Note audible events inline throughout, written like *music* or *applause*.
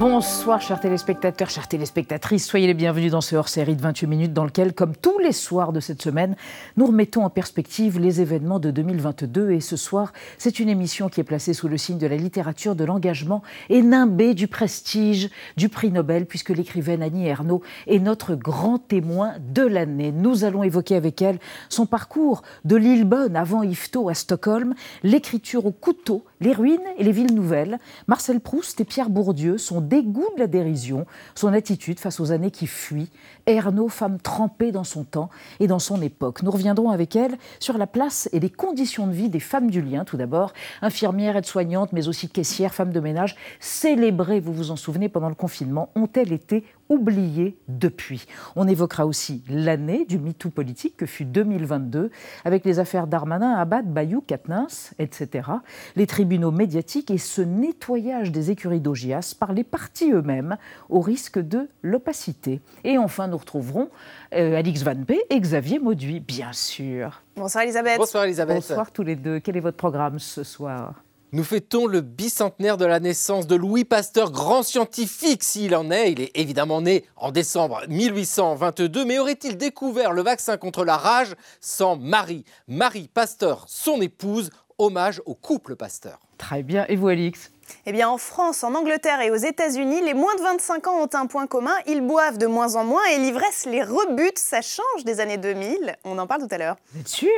Bonsoir chers téléspectateurs, chères téléspectatrices, soyez les bienvenus dans ce hors-série de 28 minutes dans lequel, comme tous les soirs de cette semaine, nous remettons en perspective les événements de 2022 et ce soir, c'est une émission qui est placée sous le signe de la littérature, de l'engagement et nimbée du prestige du prix Nobel puisque l'écrivaine Annie Ernaux est notre grand témoin de l'année. Nous allons évoquer avec elle son parcours de Lillebonne avant Yvetot à Stockholm, l'écriture au couteau, les ruines et les villes nouvelles, Marcel Proust et Pierre Bourdieu sont dégoût de la dérision, son attitude face aux années qui fuient. Ernaud, femme trempée dans son temps et dans son époque. Nous reviendrons avec elle sur la place et les conditions de vie des femmes du lien, tout d'abord. Infirmières, aides-soignantes, mais aussi caissières, femmes de ménage, célébrées, vous vous en souvenez, pendant le confinement, ont-elles été oubliées depuis On évoquera aussi l'année du MeToo politique que fut 2022, avec les affaires Darmanin, Abad, Bayou, Katnins, etc., les tribunaux médiatiques et ce nettoyage des écuries d'Ogias par les partis eux-mêmes, au risque de l'opacité. Et enfin, nous retrouverons euh, Alix Van P et Xavier Mauduit, bien sûr. Bonsoir Elisabeth. Bonsoir Elisabeth. Bonsoir tous les deux. Quel est votre programme ce soir? Nous fêtons le bicentenaire de la naissance de Louis Pasteur, grand scientifique s'il en est. Il est évidemment né en décembre 1822, mais aurait-il découvert le vaccin contre la rage sans Marie? Marie Pasteur, son épouse, hommage au couple Pasteur. Très bien. Et vous, Alix? Eh bien, en France, en Angleterre et aux États-Unis, les moins de 25 ans ont un point commun. Ils boivent de moins en moins et l'ivresse les rebute. Ça change des années 2000. On en parle tout à l'heure. Vous êtes sûr?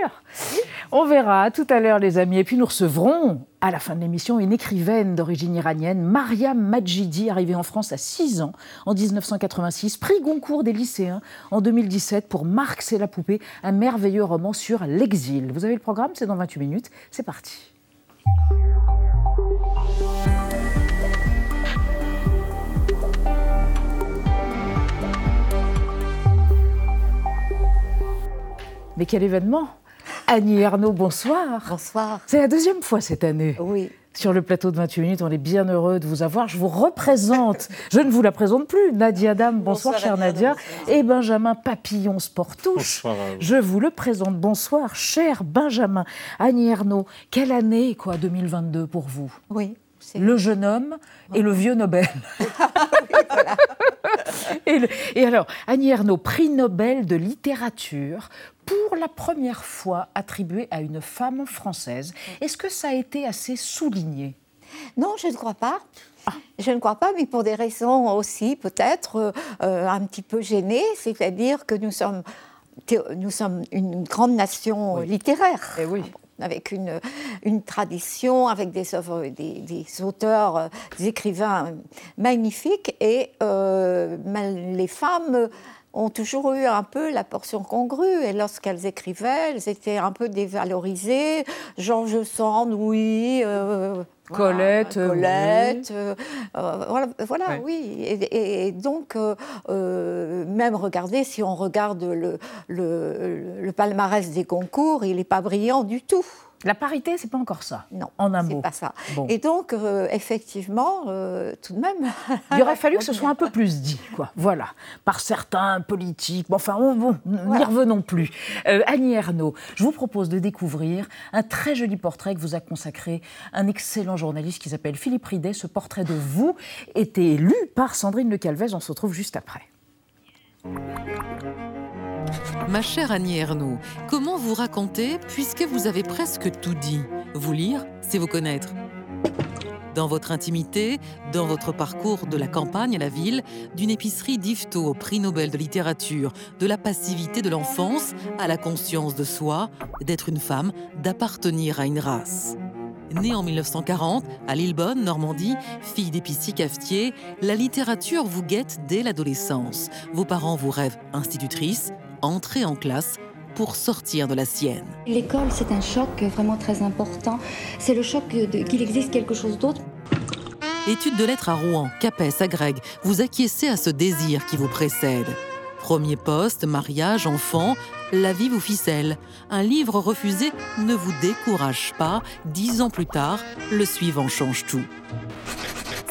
On verra tout à l'heure, les amis. Et puis, nous recevrons à la fin de l'émission une écrivaine d'origine iranienne, Mariam Majidi, arrivée en France à 6 ans en 1986, prix Goncourt des lycéens en 2017 pour Marx et la poupée, un merveilleux roman sur l'exil. Vous avez le programme, c'est dans 28 minutes. C'est parti. Mais quel événement Annie Ernaux, bonsoir. Bonsoir. C'est la deuxième fois cette année. Oui. Sur le plateau de 28 minutes, on est bien heureux de vous avoir. Je vous représente, je ne vous la présente plus, Nadia Dame, bonsoir, chère Nadia, et Benjamin Papillon Sportouche. Je vous le présente, bonsoir cher Benjamin. Annie Ernaux, quelle année quoi 2022 pour vous? Oui. Le jeune homme et le vieux Nobel. *laughs* et, alors, Annie Ernaux, prix Nobel de littérature pour la première fois attribué à une femme française. Est-ce que ça a été assez souligné? Non, je ne crois pas. Ah. Je ne crois pas, mais pour des raisons aussi peut-être euh, un petit peu gênées, c'est-à-dire que nous sommes, nous sommes une grande nation littéraire. Et eh oui avec une, tradition, avec des œuvres, des, auteurs, des écrivains magnifiques, et euh, les femmes ont toujours eu un peu la portion congrue. Et lorsqu'elles écrivaient, elles étaient un peu dévalorisées. Georges Sand, oui. Euh, Colette, Colette, euh, voilà, voilà oui. Et, donc, euh, même regardez, si on regarde le, le, le palmarès des concours, il n'est pas brillant du tout. La parité, c'est pas encore ça. Non, en un mot. pas ça. Et donc, euh, effectivement, euh, tout de même. Il aurait fallu que ce *laughs* soit un peu plus dit, quoi. Voilà, par certains politiques. Bon, enfin, bon, n'y revenons plus. Euh, Annie Ernaux, je vous propose de découvrir un très joli portrait que vous a consacré un excellent journaliste qui s'appelle Philippe Ridet. Ce portrait de vous était lu par Sandrine Le Calvez. On se retrouve juste après. Ma chère Annie Ernaux, comment vous raconter puisque vous avez presque tout dit? Vous lire, c'est vous connaître. Dans votre intimité, dans votre parcours de la campagne à la ville, d'une épicerie d'Ifto au prix Nobel de littérature, de la passivité de l'enfance à la conscience de soi, d'être une femme, d'appartenir à une race. Née en 1940 à Lillebonne, Normandie, fille d'épicier cafetier, la littérature vous guette dès l'adolescence. Vos parents vous rêvent institutrice, entrer en classe pour sortir de la sienne. L'école, c'est un choc vraiment très important. C'est le choc qu'il existe quelque chose d'autre. Études de lettres à Rouen, Capes, à Greg, vous acquiescez à ce désir qui vous précède. Premier poste, mariage, enfant, la vie vous ficelle. Un livre refusé ne vous décourage pas. Dix ans plus tard, le suivant change tout.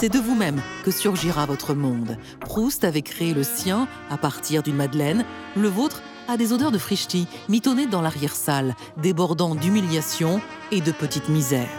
C'est de vous-même que surgira votre monde. Proust avait créé le sien à partir d'une madeleine, le vôtre a des odeurs de frichti, mitonnées dans l'arrière-salle, débordant d'humiliation et de petite misère.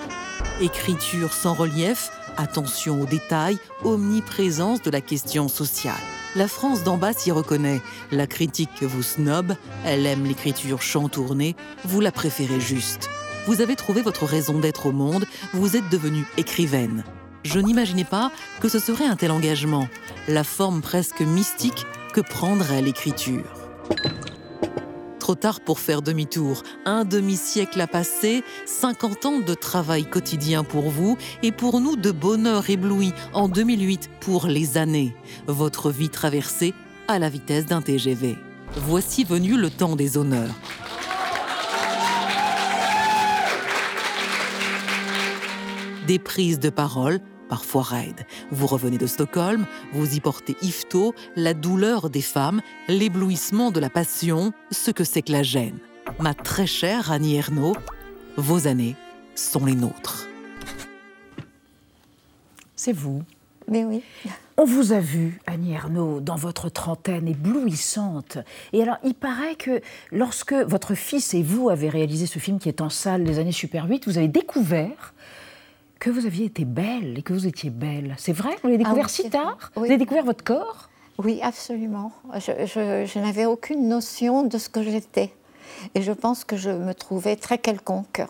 Écriture sans relief, attention aux détails, omniprésence de la question sociale. La France d'en bas s'y reconnaît. La critique vous snob, elle aime l'écriture chantournée, vous la préférez juste. Vous avez trouvé votre raison d'être au monde, vous êtes devenue écrivaine. Je n'imaginais pas que ce serait un tel engagement, la forme presque mystique que prendrait l'écriture. Trop tard pour faire demi-tour. Un demi-siècle a passé, 50 ans de travail quotidien pour vous et pour nous de bonheur ébloui en 2008 pour les années. Votre vie traversée à la vitesse d'un TGV. Voici venu le temps des honneurs. Des prises de parole parfois raide. Vous revenez de Stockholm, vous y portez Ifto, la douleur des femmes, l'éblouissement de la passion, ce que c'est que la gêne. Ma très chère Annie Ernaux, vos années sont les nôtres. C'est vous. Mais oui. On vous a vu, Annie Ernaux, dans votre trentaine éblouissante. Et alors, il paraît que lorsque votre fils et vous avez réalisé ce film qui est en salle les années Super 8, vous avez découvert que vous aviez été belle et que vous étiez belle. C'est vrai Vous l'avez découvert Ah oui, si tard. Vous avez découvert votre corps Oui, absolument. Je, je- je n'avais aucune notion de ce que j'étais. Et je pense que je me trouvais très quelconque.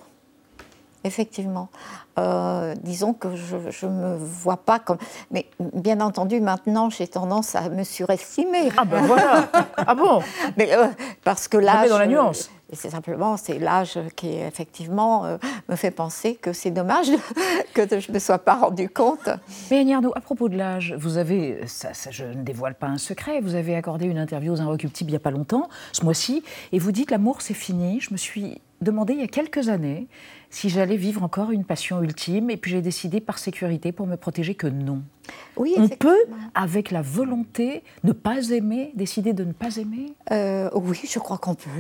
Effectivement. Euh, disons que je ne me vois pas comme... Mais bien entendu, maintenant, j'ai tendance à me surestimer. Ah ben voilà Ah bon *laughs* Mais, euh, parce que l'âge... dans la nuance. Et c'est simplement, c'est l'âge qui, effectivement, euh, me fait penser que c'est dommage *laughs* que je ne me sois pas rendu compte. Mais Ernaux, à propos de l'âge, vous avez, je ne dévoile pas un secret, vous avez accordé une interview aux Inrecuptibles il n'y a pas longtemps, ce mois-ci, et vous dites l'amour c'est fini. Je me suis demandé il y a quelques années si j'allais vivre encore une passion ultime, et puis j'ai décidé par sécurité, pour me protéger, que non. Oui, On peut, avec la volonté, ne pas aimer, décider de ne pas aimer? Euh, oui, je crois qu'on peut.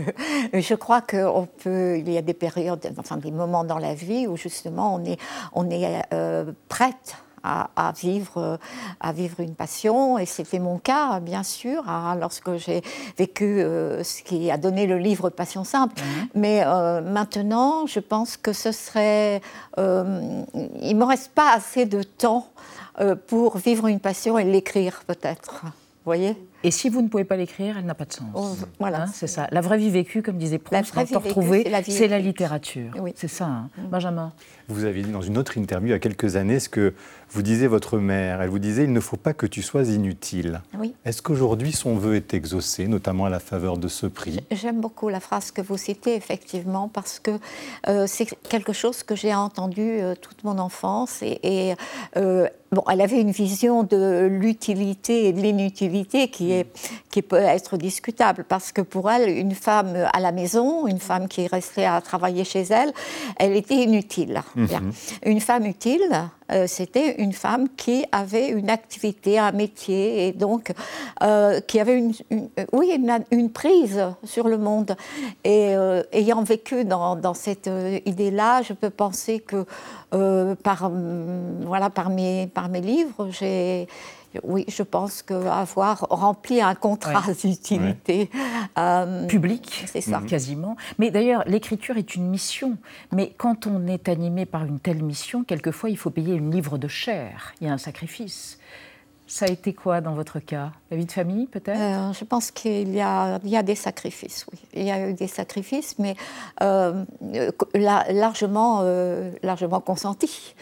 *laughs* Je crois qu'on peut. Il y a des périodes, enfin des moments dans la vie où justement on est, on est euh, prête. À, à vivre, euh, à vivre une passion, et c'était mon cas, bien sûr, hein, lorsque j'ai vécu euh, ce qui a donné le livre Passion simple. Mais euh, maintenant, je pense que ce serait. euh, il me reste pas assez de temps pour vivre une passion et l'écrire, peut-être. Vous voyez? Et si vous ne pouvez pas l'écrire, elle n'a pas de sens. Oh, voilà. Hein, c'est ça. La vraie vie vécue, comme disait Proust, vie c'est la c'est la littérature. Oui. C'est ça, hein. Mm. Benjamin. Vous avez dit dans une autre interview il y a quelques années ce que vous disait votre mère. Elle vous disait il ne faut pas que tu sois inutile. Oui. Est-ce qu'aujourd'hui son vœu est exaucé, notamment à la faveur de ce prix? J'aime beaucoup la phrase que vous citez, effectivement, parce que euh, c'est quelque chose que j'ai entendu euh, toute mon enfance. Et, et, euh, bon, elle avait une vision de l'utilité et de l'inutilité qui, est, qui peut être discutable, parce que pour elle, une femme à la maison, une femme qui restait à travailler chez elle, elle était inutile. Bien. Une femme utile, euh, c'était une femme qui avait une activité, un métier, et donc euh, qui avait une, une- euh, oui, une, une prise sur le monde. Et euh, ayant vécu dans, dans cette idée-là, je peux penser que par, hum, voilà, par, mes, par mes livres, j'ai. Oui, je pense qu'avoir rempli un contrat d'utilité. euh, public, C'est ça. quasiment. Mais d'ailleurs, l'écriture est une mission. Mais quand on est animé par une telle mission, quelquefois, il faut payer une livre de chair. Il y a un sacrifice. Ça a été quoi dans votre cas? La vie de famille, peut-être? Euh, je pense qu'il y a, il y a des sacrifices, oui. Il y a eu des sacrifices, mais euh, euh, la- largement, euh, largement consentis.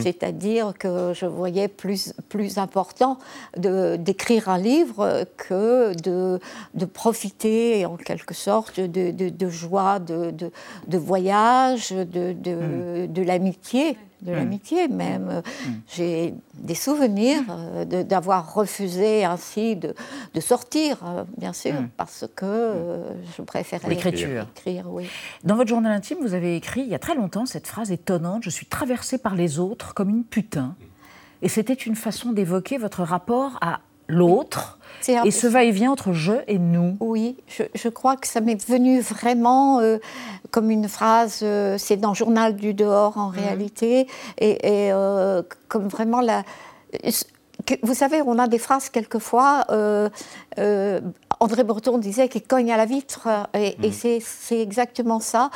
C'est-à-dire que je voyais plus, plus important de- d'écrire un livre que de, de profiter, en quelque sorte, de, de- de joie, de, de, de voyage, de, de, de l'amitié. De l'amitié même. Euh, J'ai des souvenirs euh, de- d'avoir refusé ainsi de, de sortir, euh, bien sûr, parce que euh, je préférais L'écriture. écrire, oui. Dans votre journal intime, vous avez écrit il y a très longtemps cette phrase étonnante Je suis traversée par les autres comme une putain. Et c'était une façon d'évoquer votre rapport à l'autre et ce va-et-vient entre je et nous. Oui, je, je crois que ça m'est venu vraiment euh, comme une phrase, euh, c'est dans Journal du dehors en réalité, et, et, euh, comme vraiment la, vous savez, on a des phrases quelquefois. André Breton disait qu'il cogne à la vitre, et, mm. c'est exactement ça.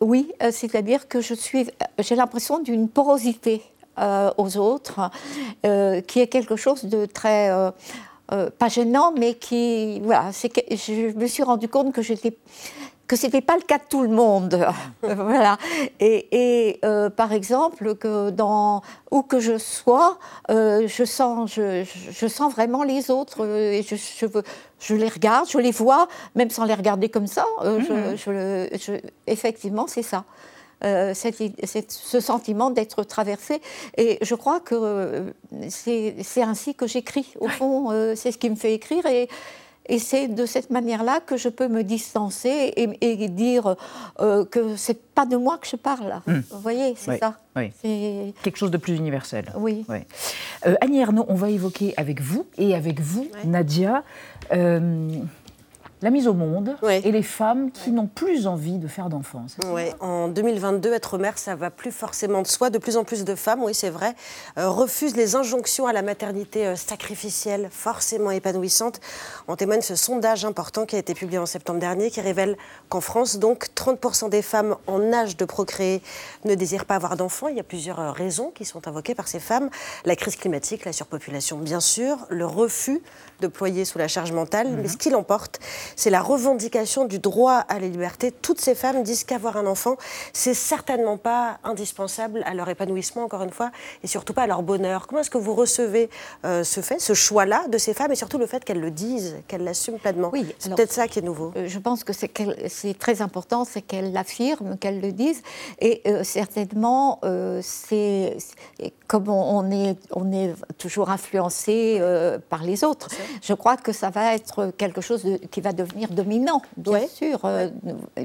Oui, c'est-à-dire que je suis, j'ai l'impression d'une porosité aux autres, qui est quelque chose de très pas gênant, mais qui, voilà, que je me suis rendu compte que j'étais que ce n'était pas le cas de tout le monde. *laughs* voilà. Et, euh, par exemple, que dans, où que je sois, euh, je, sens, je, je, sens vraiment les autres euh, et je, je, je, les regarde, je les vois, même sans les regarder comme ça. Mhm. effectivement, c'est ça. Ce sentiment d'être traversé. Et je crois que c'est ainsi que j'écris. Au fond, c'est ce qui me fait écrire. Et, et c'est de cette manière-là que je peux me distancer et, dire euh, que c'est pas de moi que je parle. Hmm. Vous voyez, c'est ça. C'est Quelque chose de plus universel. Oui. Euh, Annie Ernaux, on va évoquer avec vous et avec vous, Nadia, euh, la mise au monde et les femmes qui n'ont plus envie de faire d'enfants. En 2022, être mère, ça va plus forcément de soi. De plus en plus de femmes, oui, c'est vrai, euh, refusent les injonctions à la maternité euh, sacrificielle, forcément épanouissante. En témoigne ce sondage important qui a été publié en septembre dernier, qui révèle qu'en France, donc, 30% des femmes en âge de procréer ne désirent pas avoir d'enfants. Il y a plusieurs euh, raisons qui sont invoquées par ces femmes. La crise climatique, la surpopulation, bien sûr, le refus de ployer sous la charge mentale, mais mhm. ce qui l'emporte, c'est la revendication du droit à la liberté. Toutes ces femmes disent qu'avoir un enfant, c'est certainement pas indispensable à leur épanouissement, encore une fois, et surtout pas à leur bonheur. Comment est-ce que vous recevez euh, ce fait, ce choix-là de ces femmes, et surtout le fait qu'elles le disent, qu'elles l'assument pleinement? Oui, c'est peut-être ça qui est nouveau. Euh, je pense que c'est, très important, c'est qu'elles l'affirment, qu'elles le disent, et euh, certainement, c'est, comme on, est, on est toujours influencé par les autres. Je crois que ça va être quelque chose qui va devenir dominant, bien sûr, euh,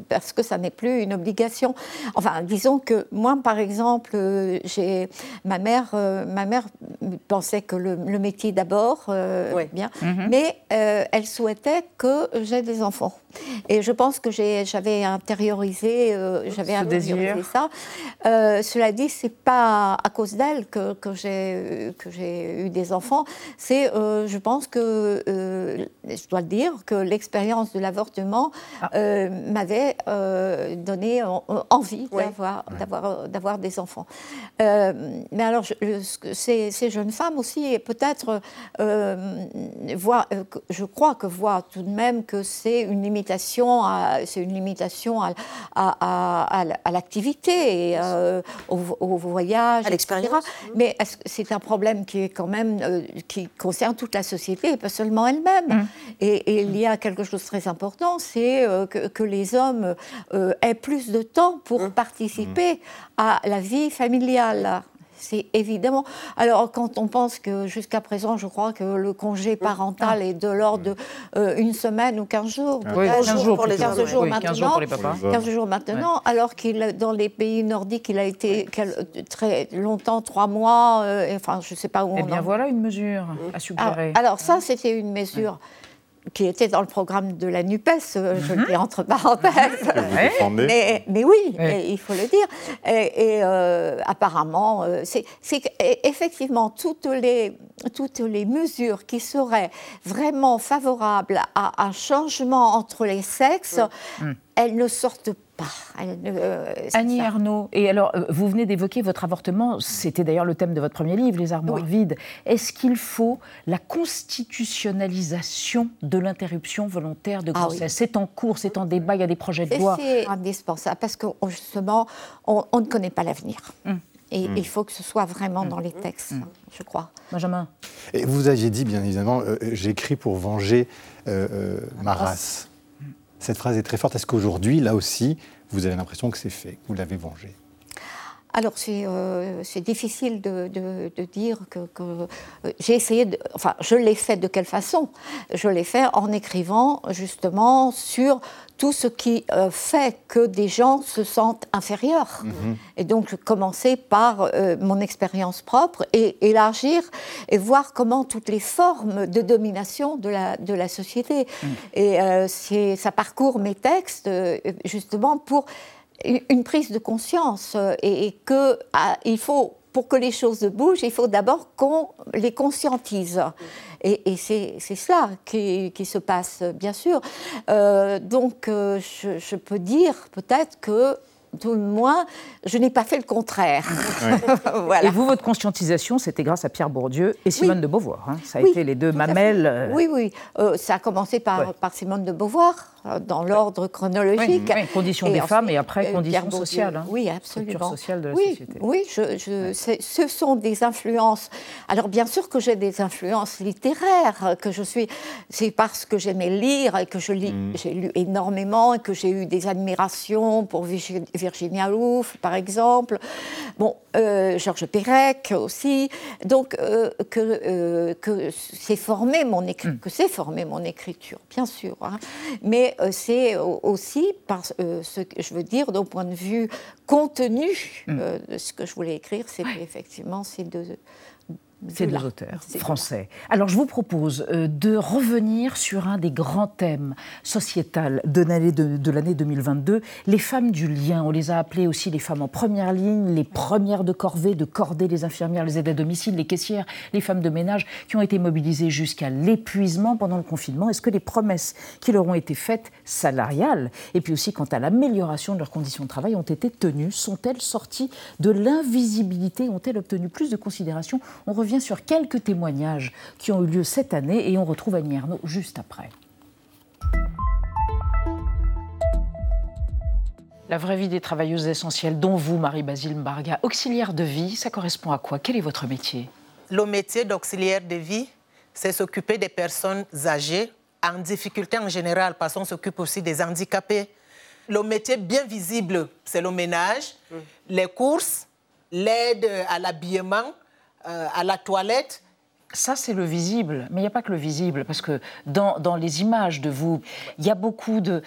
parce que ça n'est plus une obligation. Enfin, disons que moi, par exemple, euh, j'ai ma mère, euh, ma mère pensait que le, métier d'abord, bien, mhm. mais elle souhaitait que j'ai des enfants. Et je pense que j'avais intériorisé, j'avais intériorisé ça. cela dit, c'est pas à cause d'elle que, que j'ai eu des enfants. C'est, je pense que euh, je dois le dire, que l'expérience de l'avortement ah. euh, m'avait euh, donné envie d'avoir des enfants. mais alors, ces, ces, jeunes femmes aussi, peut-être, je crois que voient tout de même que c'est une limitation, c'est une limitation à, à, à, l'activité, au, au, voyage, à l'expérience. Mais c'est un problème qui est quand même qui concerne toute la société pas seulement elle-même? Mm. Et, il y a quelque chose de très important, c'est euh, que, les hommes euh, aient plus de temps pour mm. participer à la vie familiale. C'est évidemment. Alors, quand on pense que jusqu'à présent, je crois que le congé parental est de l'ordre d'une euh, semaine ou 15 jours. 15 jours pour les 15 jours maintenant. 15 jours pour les papas. 15 jours maintenant, alors qu'il, dans les pays nordiques, il a été très longtemps, trois mois, enfin, je ne sais pas où eh bien, voilà une mesure à suggérer. Ah, alors, ça, c'était une mesure qui était dans le programme de la NUPES, euh, je le dis entre parenthèses. mais, mais, oui, il faut le dire. Et, euh, apparemment, euh, c'est effectivement toutes les, toutes les mesures qui seraient vraiment favorables à un changement entre les sexes, elles ne sortent pas euh, Annie Arnaud, et alors euh, vous venez d'évoquer votre avortement, c'était d'ailleurs le thème de votre premier livre, Les armoires vides. Est-ce qu'il faut la constitutionnalisation de l'interruption volontaire de ah grossesse? C'est en cours, c'est en débat, il y a des projets de loi. C'est indispensable parce que justement, on, ne connaît pas l'avenir. Hum. Et hum. il faut que ce soit vraiment hum. dans les textes, je crois. Benjamin et Vous aviez dit, bien évidemment, euh, j'écris pour venger ma race. Cette phrase est très forte. Est-ce qu'aujourd'hui, là aussi, vous avez l'impression que c'est fait, que vous l'avez vengé? Alors euh, c'est difficile de, dire que, euh, j'ai essayé, de, enfin je l'ai fait de quelle façon? Je l'ai fait en écrivant justement sur tout ce qui euh, fait que des gens se sentent inférieurs. Mhm. Et donc commencer par mon expérience propre et élargir et voir comment toutes les formes de domination de la, de la société. Mhm. Et ça parcourt mes textes justement pour une prise de conscience euh, et, qu'il faut pour que les choses bougent, il faut d'abord qu'on les conscientise. Et, c'est cela qui, se passe, bien sûr. Euh, donc, euh, je, peux dire peut-être que tout le moins, je n'ai pas fait le contraire. *laughs* Et vous, votre conscientisation, c'était grâce à Pierre Bourdieu et Simone de Beauvoir. Hein. Ça a été les deux mamelles. Oui, oui. ça a commencé par, par Simone de Beauvoir. Euh, dans l'ordre chronologique. Oui, conditions des femmes et après euh, conditions sociales. Hein. oui, absolument. sociale de la oui, société. Oui, je, ce sont des influences. Alors bien sûr que j'ai des influences littéraires, que je suis. C'est parce que j'aimais lire et que je lis, mm. j'ai lu énormément et que j'ai eu des admirations pour Virginia Woolf, par exemple. Bon, euh, Georges Perec aussi. Donc que que c'est formé mon mm. que c'est formé mon écriture, bien sûr. Hein. Mais euh, c'est aussi, par, euh, ce que je veux dire, d'un point de vue contenu mm. euh, de ce que je voulais écrire, c'est effectivement c'est de, c'est de auteurs français. Alors je vous propose euh, de revenir sur un des grands thèmes sociétal de l'année de, l'année 2022, les femmes du lien. On les a appelées aussi les femmes en première ligne, les premières de corvée, de cordée, les infirmières, les aides à domicile, les caissières, les femmes de ménage qui ont été mobilisées jusqu'à l'épuisement pendant le confinement. Est-ce que les promesses qui leur ont été faites salariales et puis aussi quant à l'amélioration de leurs conditions de travail ont été tenues? Sont-elles sorties de l'invisibilité? Ont-elles obtenu plus de considération? On revient sur quelques témoignages qui ont eu lieu cette année et on retrouve Annie juste après. La vraie vie des travailleuses essentielles, dont vous, Marie-Basile Mbarga, auxiliaire de vie, ça correspond à quoi? Quel est votre métier? Le métier d'auxiliaire de vie, c'est s'occuper des personnes âgées en difficulté en général, parce qu'on s'occupe aussi des handicapés. Le métier bien visible, c'est le ménage, mm. les courses, l'aide à l'habillement, euh, à la toilette. Ça, c'est le visible, mais il n'y a pas que le visible, parce que dans, dans les images de vous, il y a beaucoup de,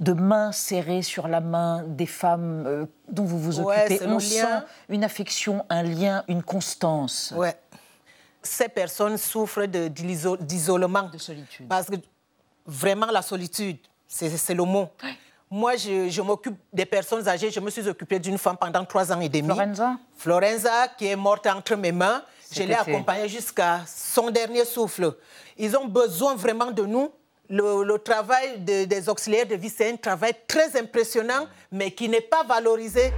de mains serrées sur la main des femmes euh, dont vous vous occupez. On sent une affection, un lien, une constance. Ouais. Ces personnes souffrent d'isolement. De, solitude. Parce que vraiment, la solitude, c'est le mot. Moi, je, m'occupe des personnes âgées. Je me suis occupée d'une femme pendant trois ans et demi. Florenza? Florenza, qui est morte entre mes mains. Je l'ai accompagnée jusqu'à son dernier souffle. Ils ont besoin vraiment de nous. Le, travail des auxiliaires de vie, c'est un travail très impressionnant, mais qui n'est pas valorisé.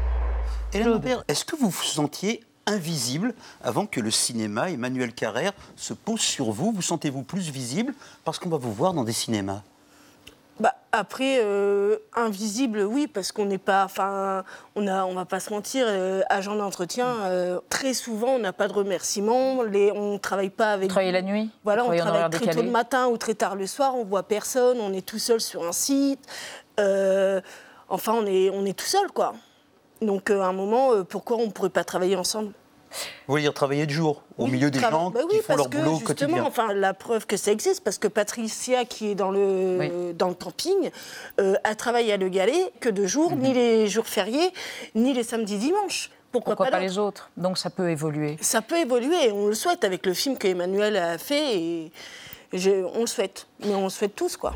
Hélène est-ce que vous vous sentiez invisible avant que le cinéma, Emmanuel Carrère, se pose sur vous? Vous sentez-vous plus visible parce qu'on va vous voir dans des cinémas? Bah, après, euh, invisible, oui, parce qu'on n'est pas. Enfin, on a, on va pas se mentir, euh, agent d'entretien, euh, très souvent, on n'a pas de remerciements. Les, on ne travaille pas avec. Vous travaillez la nuit Voilà, on travaille très tôt le matin ou très tard le soir, on voit personne, on est tout seul sur un site. enfin, on est, on est tout seul, quoi. Donc, à un moment, pourquoi on ne pourrait pas travailler ensemble? Vous voulez dire travailler de jour, au milieu des gens bah qui font leur boulot justement, quotidien enfin, La preuve que ça existe, parce que Patricia, qui est dans le, dans le camping, euh, a travaillé à Le Galet que de jour, ni mhm. les jours fériés, ni les samedis dimanches. Pourquoi, pas, les autres? Donc ça peut évoluer. Ça peut évoluer, on le souhaite avec le film que Emmanuel a fait, et on le souhaite. Mais on le souhaite tous, quoi.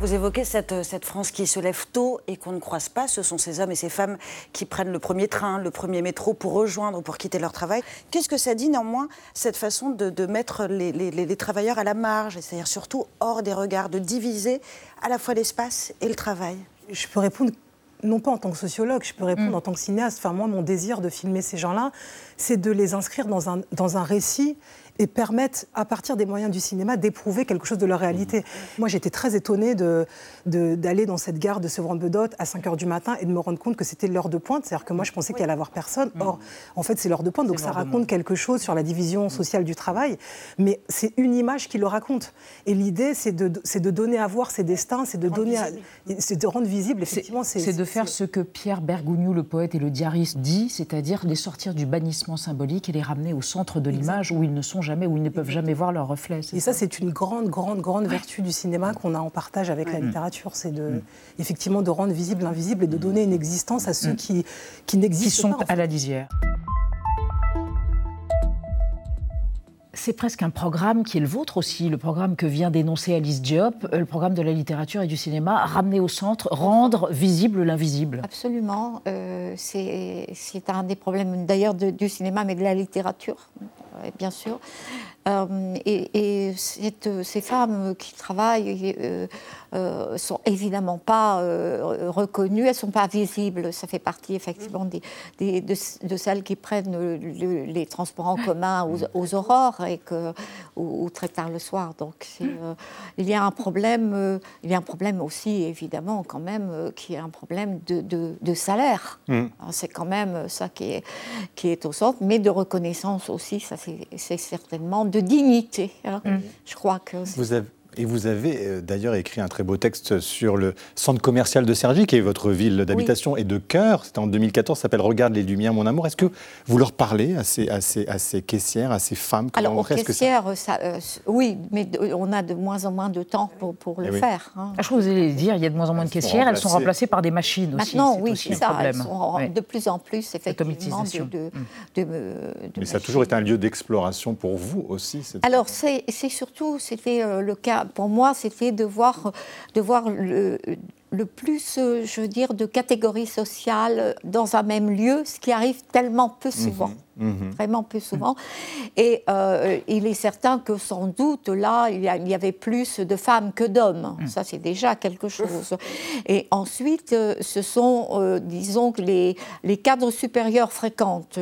Vous évoquez cette, cette, France qui se lève tôt et qu'on ne croise pas. Ce sont ces hommes et ces femmes qui prennent le premier train, le premier métro pour rejoindre ou pour quitter leur travail. Qu'est-ce que ça dit néanmoins, cette façon de, mettre les, les, travailleurs à la marge, c'est-à-dire surtout hors des regards, de diviser à la fois l'espace et le travail? Je peux répondre non pas en tant que sociologue, je peux répondre mm. en tant que cinéaste. Enfin, moi, mon désir de filmer ces gens-là, c'est de les inscrire dans un, dans un récit et permettent, à partir des moyens du cinéma, d'éprouver quelque chose de leur réalité. Mmh. Moi, j'étais très étonnée d'aller de, dans cette gare de Sevran-Bedot à 5 h du matin et de me rendre compte que c'était l'heure de pointe. C'est-à-dire que moi, je pensais qu'il allait avoir personne. Mmh. Or, en fait, c'est l'heure de pointe. Donc, ça raconte quelque chose sur la division mmh. sociale du travail. Mais c'est une image qui le raconte. Et l'idée, c'est de, de donner à voir ces destins, c'est de, donner c'est de rendre visible, effectivement. C'est de faire ce que Pierre Bergogneau, le poète et le diariste, dit, c'est-à-dire les sortir du bannissement symbolique et les ramener au centre de l'image où ils ne sont jamais, où ils ne peuvent jamais voir leur reflet. Et ça, c'est une grande, grande, grande vertu du cinéma qu'on a en partage avec la littérature, c'est de, mm. effectivement de rendre visible l'invisible et de donner une existence à ceux mm. qui, qui n'existent pas. Qui sont à la lisière. C'est presque un programme qui est le vôtre aussi, le programme que vient d'énoncer Alice Diop, euh, le programme de la littérature et du cinéma, ramener au centre, rendre visible l'invisible. Absolument. Euh, c'est un des problèmes d'ailleurs du cinéma, mais de la littérature, euh, bien sûr. Euh, et, ces femmes qui travaillent euh, euh, sont évidemment pas euh, reconnues, elles sont pas visibles. Ça fait partie effectivement des, de, celles qui prennent les transports en commun aux, aurores et que, ou, très tard le soir. Donc il y a un problème, il y a un problème aussi évidemment quand même qui est un problème de, salaire. Mm. C'est quand même ça qui est, qui est au centre, mais de reconnaissance aussi. Ça c'est certainement de dignité. Hein. Mm. Je crois que. Vous avez et vous avez euh, d'ailleurs écrit un très beau texte sur le centre commercial de Cergy, qui est votre ville d'habitation et de cœur. C'était en 2014, ça s'appelle Regarde les lumières, mon amour. Est-ce que vous leur parlez à ces, à ces, à ces caissières, à ces femmes? Alors, aux caissières, ça... Euh, oui, mais on a de moins en moins de temps pour, pour le eh faire. Hein. Ah, je vous allez dire, il y a de moins en moins de caissières, elles sont remplacées par des machines aussi. Maintenant, oui, c'est ça. Elles sont de plus en plus, effectivement, de, de, de, Mais ça a toujours été un lieu d'exploration pour vous aussi Alors, c'est surtout, c'était euh, le cas pour moi, c'était de voir, de voir le, plus, euh, je veux de catégories sociales dans un même lieu, ce qui arrive tellement peu souvent. Mhm. Mhm. Vraiment peu souvent. Et euh, il est certain que sans doute là, il y, avait plus de femmes que d'hommes. Mhm. Ça, c'est déjà quelque chose. Et ensuite, euh, ce sont, euh, disons, les, les cadres supérieurs fréquentent,